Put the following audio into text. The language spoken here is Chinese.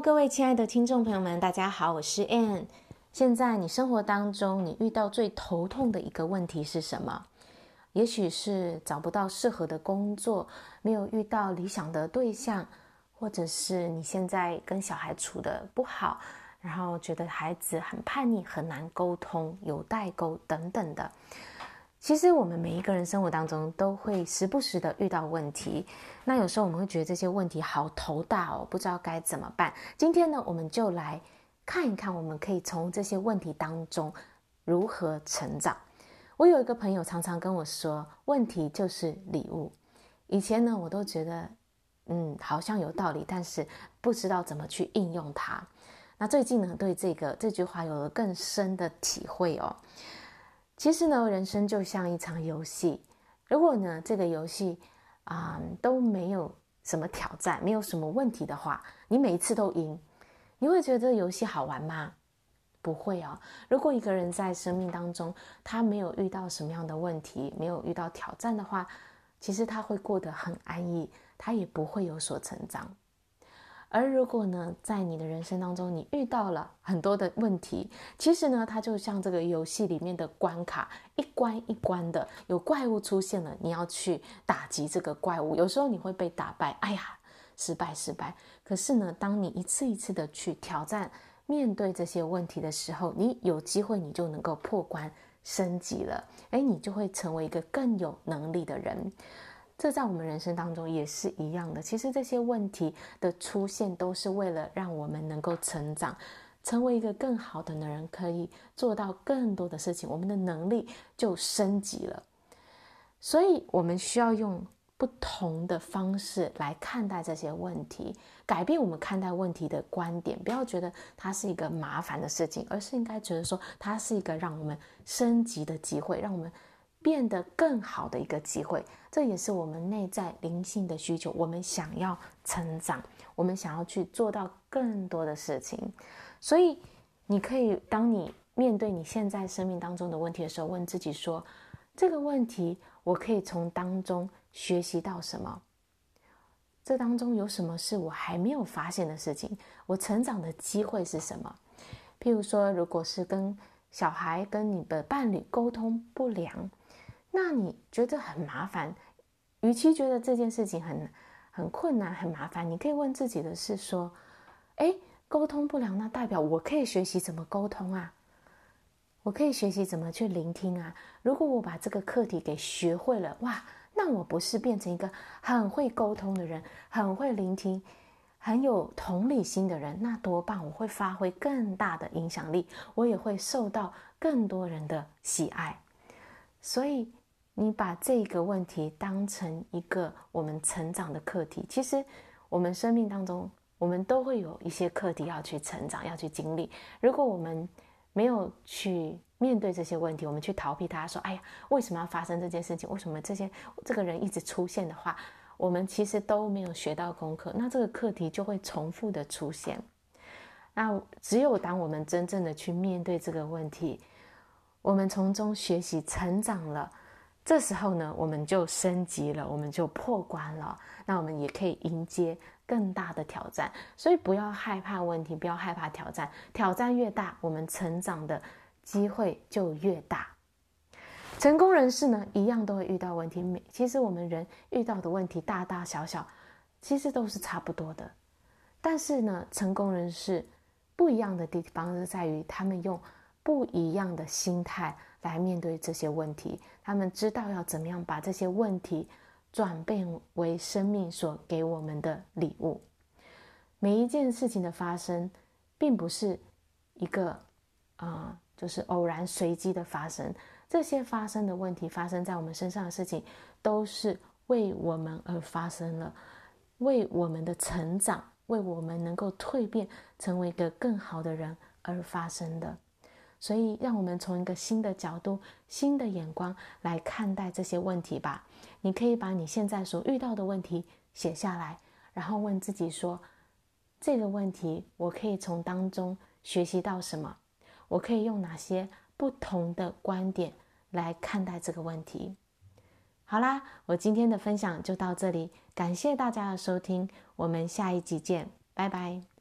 各位亲爱的听众朋友们，大家好，我是 Ann。现在你生活当中，你遇到最头痛的一个问题是什么？也许是找不到适合的工作，没有遇到理想的对象，或者是你现在跟小孩处得不好，然后觉得孩子很叛逆，很难沟通，有代沟等等的。其实我们每一个人生活当中都会时不时的遇到问题，那有时候我们会觉得这些问题好头大哦，不知道该怎么办。今天呢，我们就来看一看，我们可以从这些问题当中如何成长。我有一个朋友常常跟我说，问题就是礼物。以前呢，我都觉得，嗯，好像有道理，但是不知道怎么去应用它。那最近呢，对这个这句话有了更深的体会哦。其实呢，人生就像一场游戏。如果呢，这个游戏啊、都没有什么挑战，没有什么问题的话，你每一次都赢，你会觉得这个游戏好玩吗？不会哦。如果一个人在生命当中，他没有遇到什么样的问题，没有遇到挑战的话，其实他会过得很安逸，他也不会有所成长。而如果呢，在你的人生当中，你遇到了很多的问题，其实呢，它就像这个游戏里面的关卡，一关一关的，有怪物出现了，你要去打击这个怪物。有时候你会被打败，哎呀，失败失败。可是呢，当你一次一次的去挑战、面对这些问题的时候，你有机会，你就能够破关升级了，哎，你就会成为一个更有能力的人。这在我们人生当中也是一样的。其实这些问题的出现，都是为了让我们能够成长，成为一个更好的人，可以做到更多的事情，我们的能力就升级了。所以，我们需要用不同的方式来看待这些问题，改变我们看待问题的观点。不要觉得它是一个麻烦的事情，而是应该觉得说它是一个让我们升级的机会，让我们。变得更好的一个机会，这也是我们内在灵性的需求。我们想要成长，我们想要去做到更多的事情。所以，你可以当你面对你现在生命当中的问题的时候，问自己说：这个问题我可以从当中学习到什么？这当中有什么是我还没有发现的事情？我成长的机会是什么？譬如说，如果是跟小孩、跟你的伴侣沟通不良。那你觉得很麻烦，与其觉得这件事情很很困难、很麻烦，你可以问自己的是说：诶，沟通不良，那代表我可以学习怎么沟通啊？我可以学习怎么去聆听啊？如果我把这个课题给学会了，哇，那我不是变成一个很会沟通的人，很会聆听，很有同理心的人？那多棒！我会发挥更大的影响力，我也会受到更多人的喜爱，所以。你把这个问题当成一个我们成长的课题，其实我们生命当中，我们都会有一些课题要去成长，要去经历。如果我们没有去面对这些问题，我们去逃避它，说：“哎呀，为什么要发生这件事情？为什么这些这个人一直出现的话，我们其实都没有学到功课，那这个课题就会重复的出现。那只有当我们真正的去面对这个问题，我们从中学习成长了。这时候呢，我们就升级了，我们就破关了。那我们也可以迎接更大的挑战。所以不要害怕问题，不要害怕挑战。挑战越大，我们成长的机会就越大。成功人士呢，一样都会遇到问题。每其实我们人遇到的问题大大小小，其实都是差不多的。但是呢，成功人士不一样的地方是在于，他们用不一样的心态。来面对这些问题，他们知道要怎么样把这些问题转变为生命所给我们的礼物。每一件事情的发生，并不是一个啊、就是偶然随机的发生。这些发生的问题，发生在我们身上的事情，都是为我们而发生了，为我们的成长，为我们能够蜕变成为一个更好的人而发生的。所以，让我们从一个新的角度、新的眼光来看待这些问题吧。你可以把你现在所遇到的问题写下来，然后问自己说：这个问题我可以从当中学习到什么？我可以用哪些不同的观点来看待这个问题？好啦，我今天的分享就到这里，感谢大家的收听，我们下一集见，拜拜。